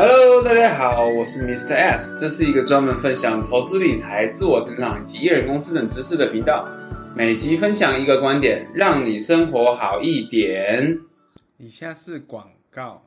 Hello，大家好，我是 Mr. S，这是一个专门分享投资理财、自我成长以及艺人公司等知识的频道。每集分享一个观点，让你生活好一点。以下是广告。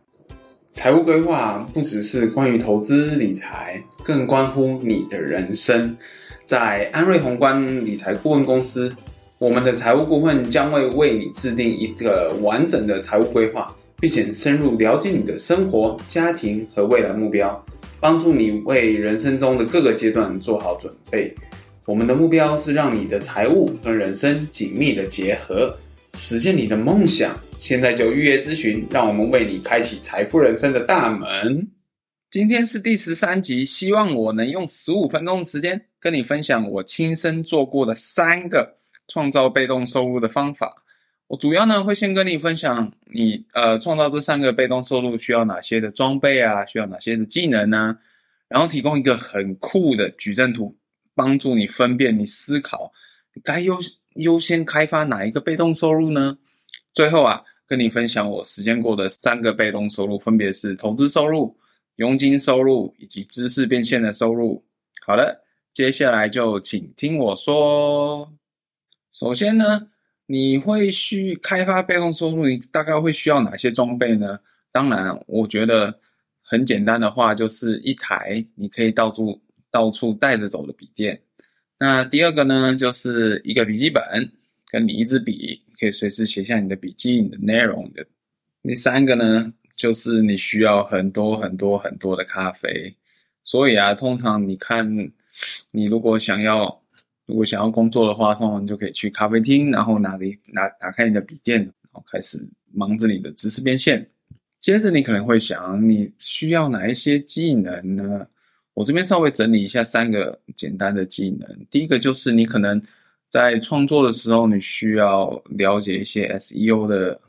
财务规划不只是关于投资理财，更关乎你的人生。在安瑞宏观理财顾问公司，我们的财务顾问将会为你制定一个完整的财务规划。并且深入了解你的生活、家庭和未来目标，帮助你为人生中的各个阶段做好准备。我们的目标是让你的财务和人生紧密的结合，实现你的梦想。现在就预约咨询，让我们为你开启财富人生的大门。今天是第十三集，希望我能用十五分钟的时间跟你分享我亲身做过的三个创造被动收入的方法。我主要呢会先跟你分享你呃创造这三个被动收入需要哪些的装备啊，需要哪些的技能啊，然后提供一个很酷的矩阵图，帮助你分辨你思考该优优先开发哪一个被动收入呢？最后啊，跟你分享我实践过的三个被动收入，分别是投资收入、佣金收入以及知识变现的收入。好了，接下来就请听我说。首先呢。你会去开发被动收入，你大概会需要哪些装备呢？当然，我觉得很简单的话，就是一台你可以到处到处带着走的笔电。那第二个呢，就是一个笔记本，跟你一支笔，可以随时写下你的笔记、你的内容的。第三个呢，就是你需要很多很多很多的咖啡。所以啊，通常你看，你如果想要。如果想要工作的话，通常就可以去咖啡厅，然后拿里拿打开你的笔电，然后开始忙着你的知识变现。接着你可能会想，你需要哪一些技能呢？我这边稍微整理一下三个简单的技能。第一个就是你可能在创作的时候，你需要了解一些 SEO 的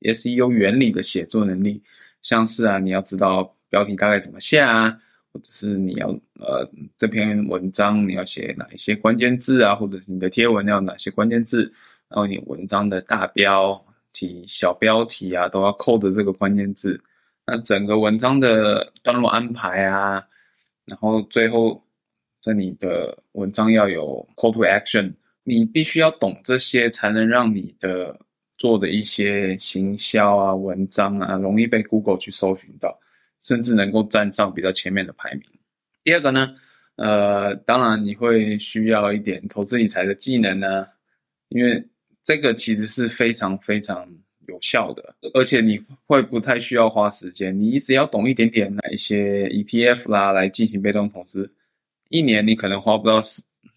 SEO 原理的写作能力，像是啊，你要知道标题大概怎么下啊。或者是你要呃这篇文章你要写哪一些关键字啊，或者是你的贴文要哪些关键字，然后你文章的大标题、小标题啊都要扣着这个关键字。那整个文章的段落安排啊，然后最后在你的文章要有 call to action，你必须要懂这些，才能让你的做的一些行销啊文章啊容易被 Google 去搜寻到。甚至能够站上比较前面的排名。第二个呢，呃，当然你会需要一点投资理财的技能呢，因为这个其实是非常非常有效的，而且你会不太需要花时间，你只要懂一点点哪一些 ETF 啦，来进行被动投资，一年你可能花不到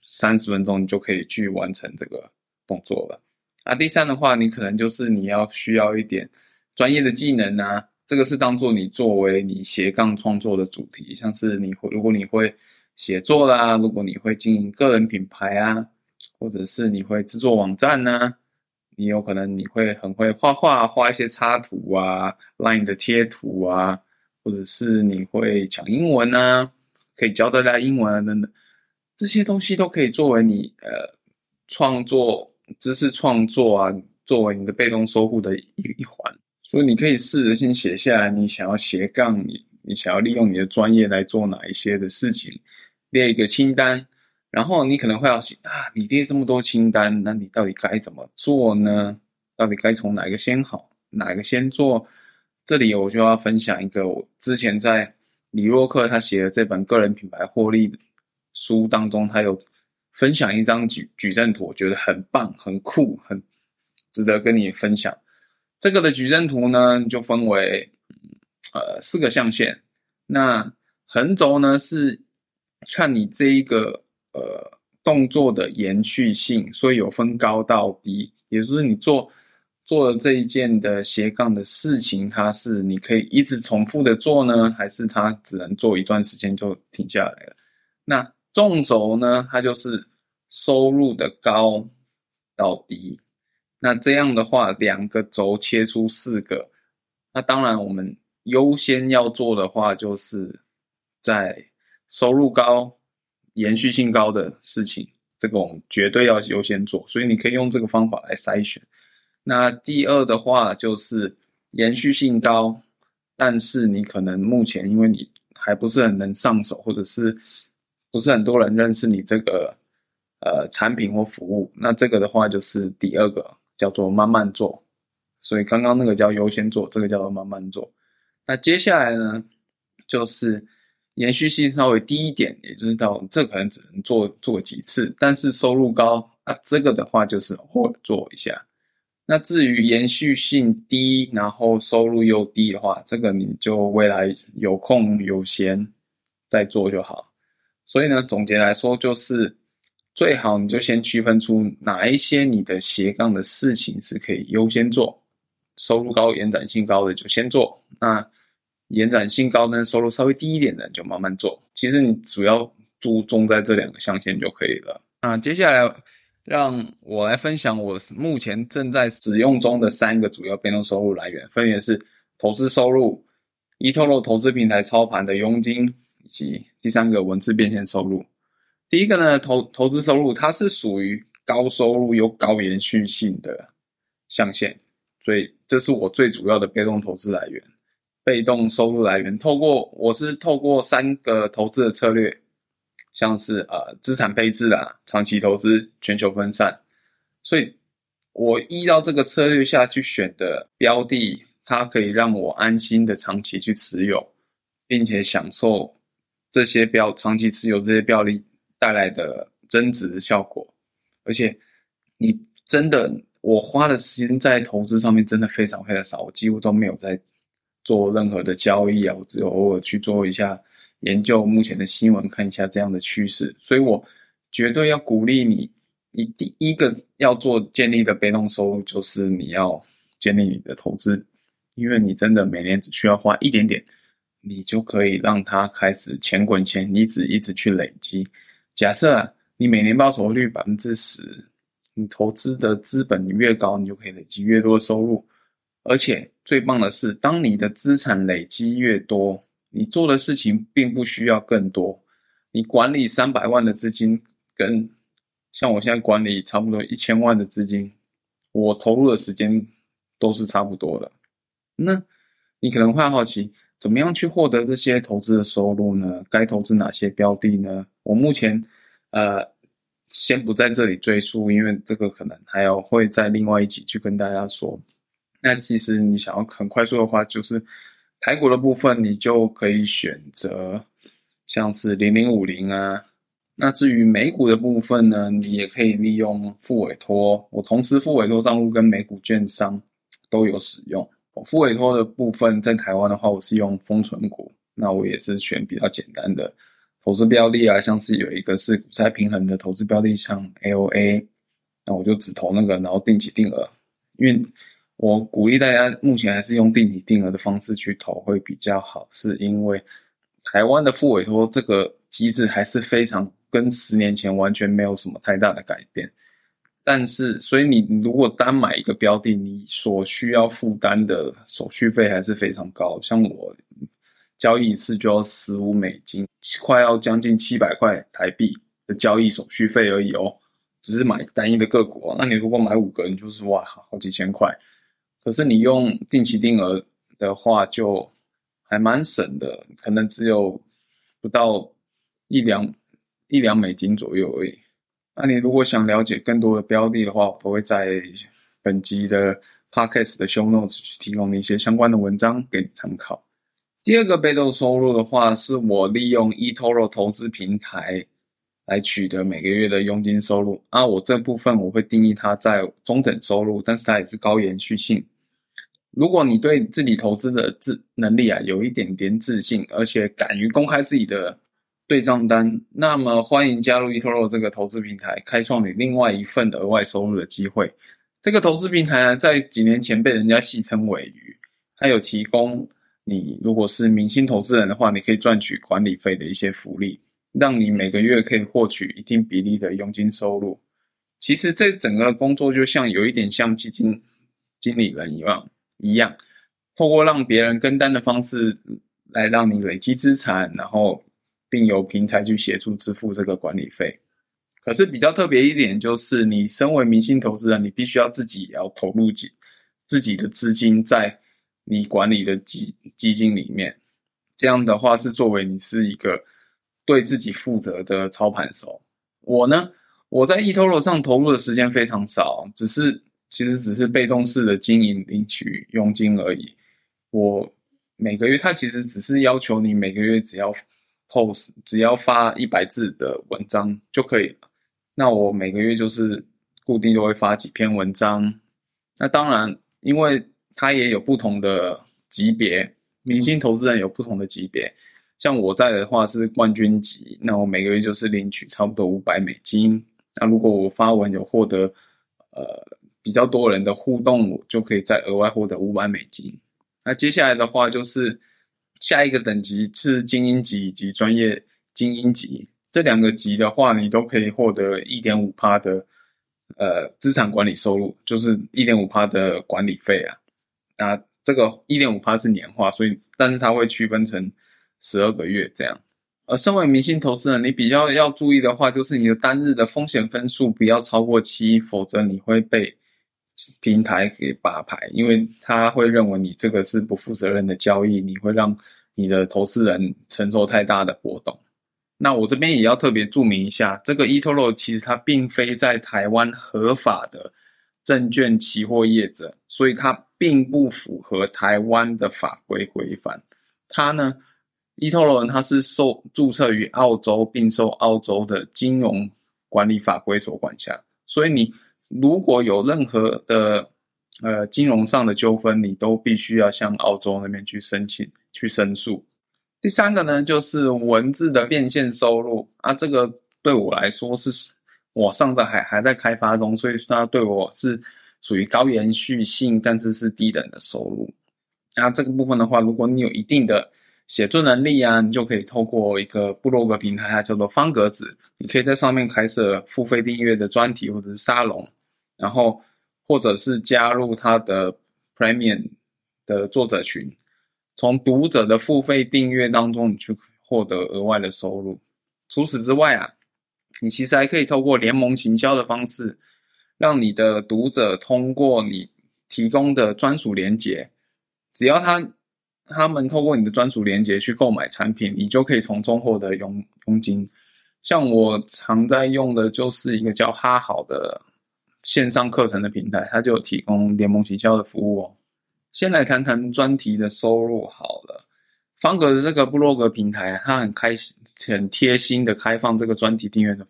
三十分钟，你就可以去完成这个动作了。啊第三的话，你可能就是你要需要一点专业的技能啊。这个是当做你作为你斜杠创作的主题，像是你会，如果你会写作啦，如果你会经营个人品牌啊，或者是你会制作网站呢，你有可能你会很会画画，画一些插图啊，Line 的贴图啊，或者是你会讲英文啊，可以教大家英文啊等等，这些东西都可以作为你呃创作知识创作啊，作为你的被动收入的一一环。所以你可以试着先写下来，你想要斜杠，你你想要利用你的专业来做哪一些的事情，列一个清单。然后你可能会要写啊，你列这么多清单，那你到底该怎么做呢？到底该从哪个先好，哪个先做？这里我就要分享一个，我之前在李洛克他写的这本个人品牌获利书当中，他有分享一张矩矩阵图，我觉得很棒、很酷、很值得跟你分享。这个的矩阵图呢，就分为呃四个象限。那横轴呢是看你这一个呃动作的延续性，所以有分高到低，也就是你做做了这一件的斜杠的事情，它是你可以一直重复的做呢，还是它只能做一段时间就停下来了？那纵轴呢，它就是收入的高到低。那这样的话，两个轴切出四个。那当然，我们优先要做的话，就是在收入高、延续性高的事情，这个我们绝对要优先做。所以你可以用这个方法来筛选。那第二的话，就是延续性高，但是你可能目前因为你还不是很能上手，或者是不是很多人认识你这个呃产品或服务，那这个的话就是第二个叫做慢慢做。所以刚刚那个叫优先做，这个叫做慢慢做。那接下来呢，就是延续性稍微低一点，也就是到这可能只能做做几次，但是收入高啊，这个的话就是或做一下。那至于延续性低，然后收入又低的话，这个你就未来有空有闲再做就好。所以呢，总结来说就是。最好你就先区分出哪一些你的斜杠的事情是可以优先做，收入高、延展性高的就先做。那延展性高呢，收入稍微低一点的就慢慢做。其实你主要注重在这两个象限就可以了。那接下来让我来分享我目前正在使用中的三个主要被动收入来源，分别是投资收入、eToro 投资平台操盘的佣金，以及第三个文字变现收入。第一个呢，投投资收入，它是属于高收入又高延续性的象限，所以这是我最主要的被动投资来源。被动收入来源，透过我是透过三个投资的策略，像是呃资产配置啊、长期投资、全球分散，所以我依照这个策略下去选的标的，它可以让我安心的长期去持有，并且享受这些标长期持有这些标的。带来的增值效果，而且你真的，我花的时间在投资上面真的非常非常少，我几乎都没有在做任何的交易啊，我只有偶尔去做一下研究目前的新闻，看一下这样的趋势，所以我绝对要鼓励你，你第一个要做建立的被动收入就是你要建立你的投资，因为你真的每年只需要花一点点，你就可以让它开始钱滚钱，你只一直去累积。假设你每年报酬率百分之十，你投资的资本你越高，你就可以累积越多的收入。而且最棒的是，当你的资产累积越多，你做的事情并不需要更多。你管理三百万的资金，跟像我现在管理差不多一千万的资金，我投入的时间都是差不多的。那你可能会好奇，怎么样去获得这些投资的收入呢？该投资哪些标的呢？我目前，呃，先不在这里赘述，因为这个可能还要会在另外一集去跟大家说。那其实你想要很快速的话，就是台股的部分，你就可以选择像是零零五零啊。那至于美股的部分呢，你也可以利用复委托。我同时复委托账户跟美股券商都有使用。我复委托的部分在台湾的话，我是用丰存股，那我也是选比较简单的。投资标的啊，像是有一个是股债平衡的投资标的，像 AOA，那我就只投那个，然后定期定额。因为我鼓励大家目前还是用定期定额的方式去投会比较好，是因为台湾的副委托这个机制还是非常跟十年前完全没有什么太大的改变。但是，所以你如果单买一个标的，你所需要负担的手续费还是非常高，像我。交易一次就要十五美金，快要将近七百块台币的交易手续费而已哦，只是买单一的个股。那你如果买五个，你就是哇，好几千块。可是你用定期定额的话，就还蛮省的，可能只有不到一两一两美金左右而已。那你如果想了解更多的标的的话，我都会在本集的 Podcast 的 Show Notes 去提供一些相关的文章给你参考。第二个被动收入的话，是我利用 eToro 投资平台来取得每个月的佣金收入啊。我这部分我会定义它在中等收入，但是它也是高延续性。如果你对自己投资的自能力啊有一点点自信，而且敢于公开自己的对账单，那么欢迎加入 eToro 这个投资平台，开创你另外一份额外收入的机会。这个投资平台呢，在几年前被人家戏称为鱼，它有提供。你如果是明星投资人的话，你可以赚取管理费的一些福利，让你每个月可以获取一定比例的佣金收入。其实这整个工作就像有一点像基金经理人一样，一样，透过让别人跟单的方式来让你累积资产，然后并由平台去协助支付这个管理费。可是比较特别一点就是，你身为明星投资人，你必须要自己也要投入自己的资金在。你管理的基基金里面。这样的话是作为你是一个对自己负责的操盘手。我呢，我在 eToro 上投入的时间非常少，只是其实只是被动式的经营领取佣金而已。我每个月，他其实只是要求你每个月只要 post，只要发一百字的文章就可以了。那我每个月就是固定都会发几篇文章。那当然，因为它也有不同的级别。明星投资人有不同的级别，像我在的话是冠军级，那我每个月就是领取差不多五百美金。那如果我发文有获得呃比较多人的互动，我就可以再额外获得五百美金。那接下来的话就是下一个等级是精英级以及专业精英级，这两个级的话，你都可以获得一点五趴的呃资产管理收入，就是一点五趴的管理费啊。那这个一点五趴是年化，所以但是它会区分成十二个月这样。而身为明星投资人，你比较要注意的话，就是你的单日的风险分数不要超过七，否则你会被平台给拔牌，因为他会认为你这个是不负责任的交易，你会让你的投资人承受太大的波动。那我这边也要特别注明一下，这个 eToro 其实它并非在台湾合法的证券期货业者，所以它。并不符合台湾的法规规范。它呢，eToro 它是受注册于澳洲，并受澳洲的金融管理法规所管辖。所以你如果有任何的呃金融上的纠纷，你都必须要向澳洲那边去申请去申诉。第三个呢，就是文字的变现收入啊，这个对我来说是我上的还还在开发中，所以它对我是。属于高延续性，但是是低等的收入。那这个部分的话，如果你有一定的写作能力啊，你就可以透过一个部落格平台，它叫做方格子，你可以在上面开设付费订阅的专题或者是沙龙，然后或者是加入它的 Premium 的作者群，从读者的付费订阅当中，你去获得额外的收入。除此之外啊，你其实还可以透过联盟行销的方式。让你的读者通过你提供的专属连结，只要他他们透过你的专属链接去购买产品，你就可以从中获得佣佣金。像我常在用的就是一个叫哈好的线上课程的平台，它就有提供联盟行销的服务哦。先来谈谈专题的收入好了，方格的这个部落格平台，它很开心、很贴心的开放这个专题订阅的。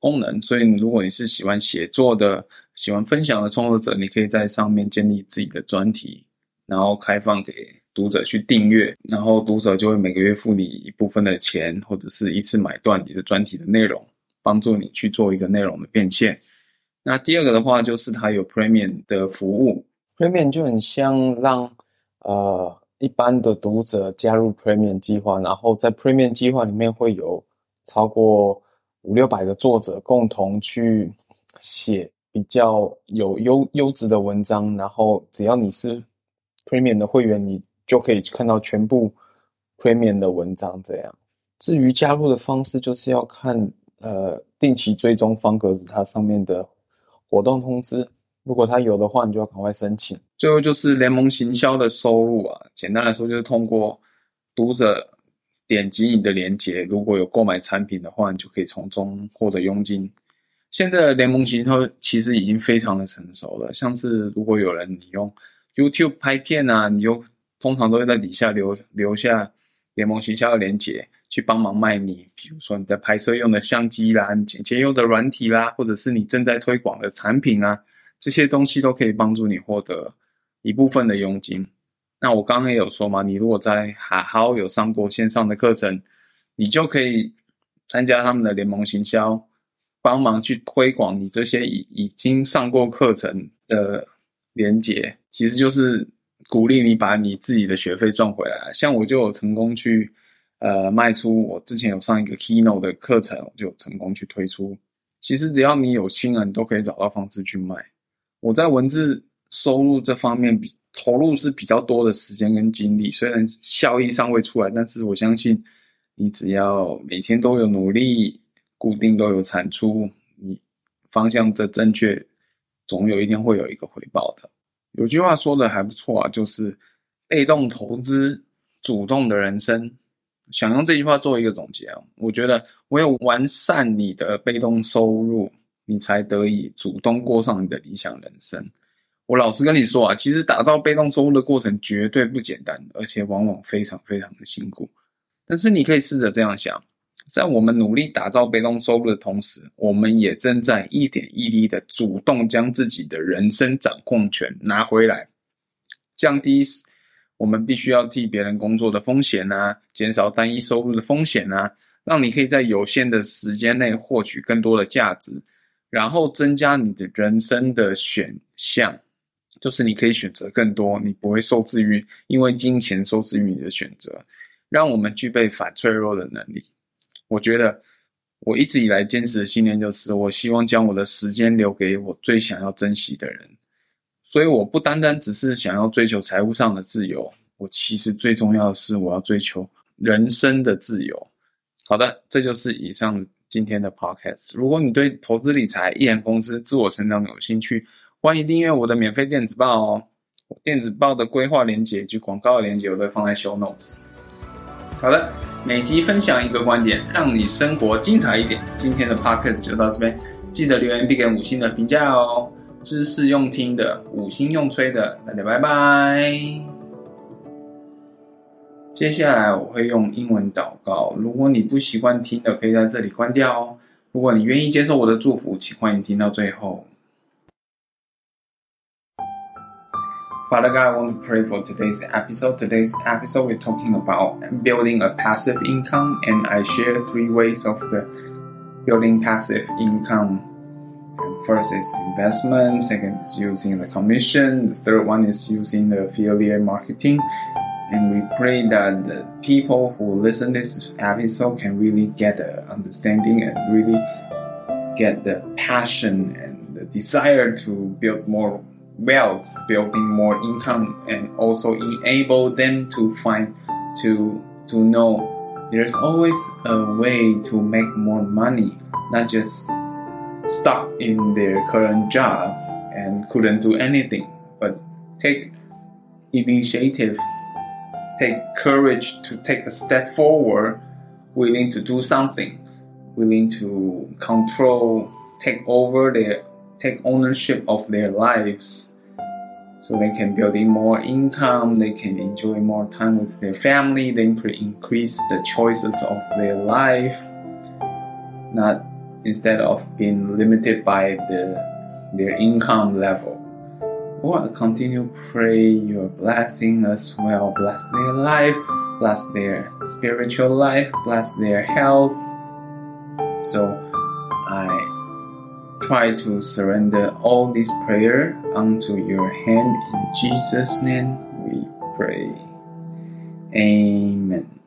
功能，所以如果你是喜欢写作的、喜欢分享的创作者，你可以在上面建立自己的专题，然后开放给读者去订阅，然后读者就会每个月付你一部分的钱，或者是一次买断你的专题的内容，帮助你去做一个内容的变现。那第二个的话，就是它有 Premium 的服务，Premium 就很像让呃一般的读者加入 Premium 计划，然后在 Premium 计划里面会有超过。五六百个作者共同去写比较有优优质的文章，然后只要你是 Premium 的会员，你就可以看到全部 Premium 的文章。这样，至于加入的方式，就是要看呃定期追踪方格子它上面的活动通知，如果它有的话，你就要赶快申请。最后就是联盟行销的收入啊，简单来说就是通过读者。点击你的链接，如果有购买产品的话，你就可以从中获得佣金。现在的联盟行销其实已经非常的成熟了，像是如果有人你用 YouTube 拍片啊，你就通常都会在底下留留下联盟行销的链接，去帮忙卖你，比如说你在拍摄用的相机啦，你剪接用的软体啦，或者是你正在推广的产品啊，这些东西都可以帮助你获得一部分的佣金。那我刚刚也有说嘛，你如果在哈好有上过线上的课程，你就可以参加他们的联盟行销，帮忙去推广你这些已已经上过课程的连接，其实就是鼓励你把你自己的学费赚回来。像我就有成功去呃卖出，我之前有上一个 Keynote 的课程，我就成功去推出。其实只要你有心啊，你都可以找到方式去卖。我在文字收入这方面比。投入是比较多的时间跟精力，虽然效益尚未出来，但是我相信你只要每天都有努力，固定都有产出，你方向的正确，总有一天会有一个回报的。有句话说的还不错啊，就是被动投资主动的人生，想用这句话做一个总结啊。我觉得唯有完善你的被动收入，你才得以主动过上你的理想人生。我老实跟你说啊，其实打造被动收入的过程绝对不简单，而且往往非常非常的辛苦。但是你可以试着这样想，在我们努力打造被动收入的同时，我们也正在一点一滴的主动将自己的人生掌控权拿回来，降低我们必须要替别人工作的风险啊，减少单一收入的风险啊，让你可以在有限的时间内获取更多的价值，然后增加你的人生的选项。就是你可以选择更多，你不会受制于因为金钱受制于你的选择，让我们具备反脆弱的能力。我觉得我一直以来坚持的信念就是，我希望将我的时间留给我最想要珍惜的人。所以我不单单只是想要追求财务上的自由，我其实最重要的是我要追求人生的自由。好的，这就是以上今天的 podcast。如果你对投资理财、一人公司、自我成长有兴趣，欢迎订阅我的免费电子报哦！电子报的规划连接及广告的连接我都会放在 show notes。好的，每集分享一个观点，让你生活精彩一点。今天的 podcast 就到这边，记得留言并给五星的评价哦。知识用听的，五星用吹的，大家拜拜。接下来我会用英文祷告，如果你不习惯听的，可以在这里关掉哦。如果你愿意接受我的祝福，请欢迎听到最后。Father God, I want to pray for today's episode. Today's episode, we're talking about building a passive income, and I share three ways of the building passive income. First is investment, second is using the commission, the third one is using the affiliate marketing. And we pray that the people who listen this episode can really get the understanding and really get the passion and the desire to build more wealth, building more income, and also enable them to find to to know. There's always a way to make more money, not just stuck in their current job and couldn't do anything, but take initiative, take courage to take a step forward, willing to do something, willing to control, take over their take ownership of their lives so they can build in more income, they can enjoy more time with their family, they can increase the choices of their life, not instead of being limited by the their income level. Lord, continue pray your blessing as well. Bless their life, bless their spiritual life, bless their health. So I try to surrender all this prayer unto your hand. In Jesus' name we pray. Amen.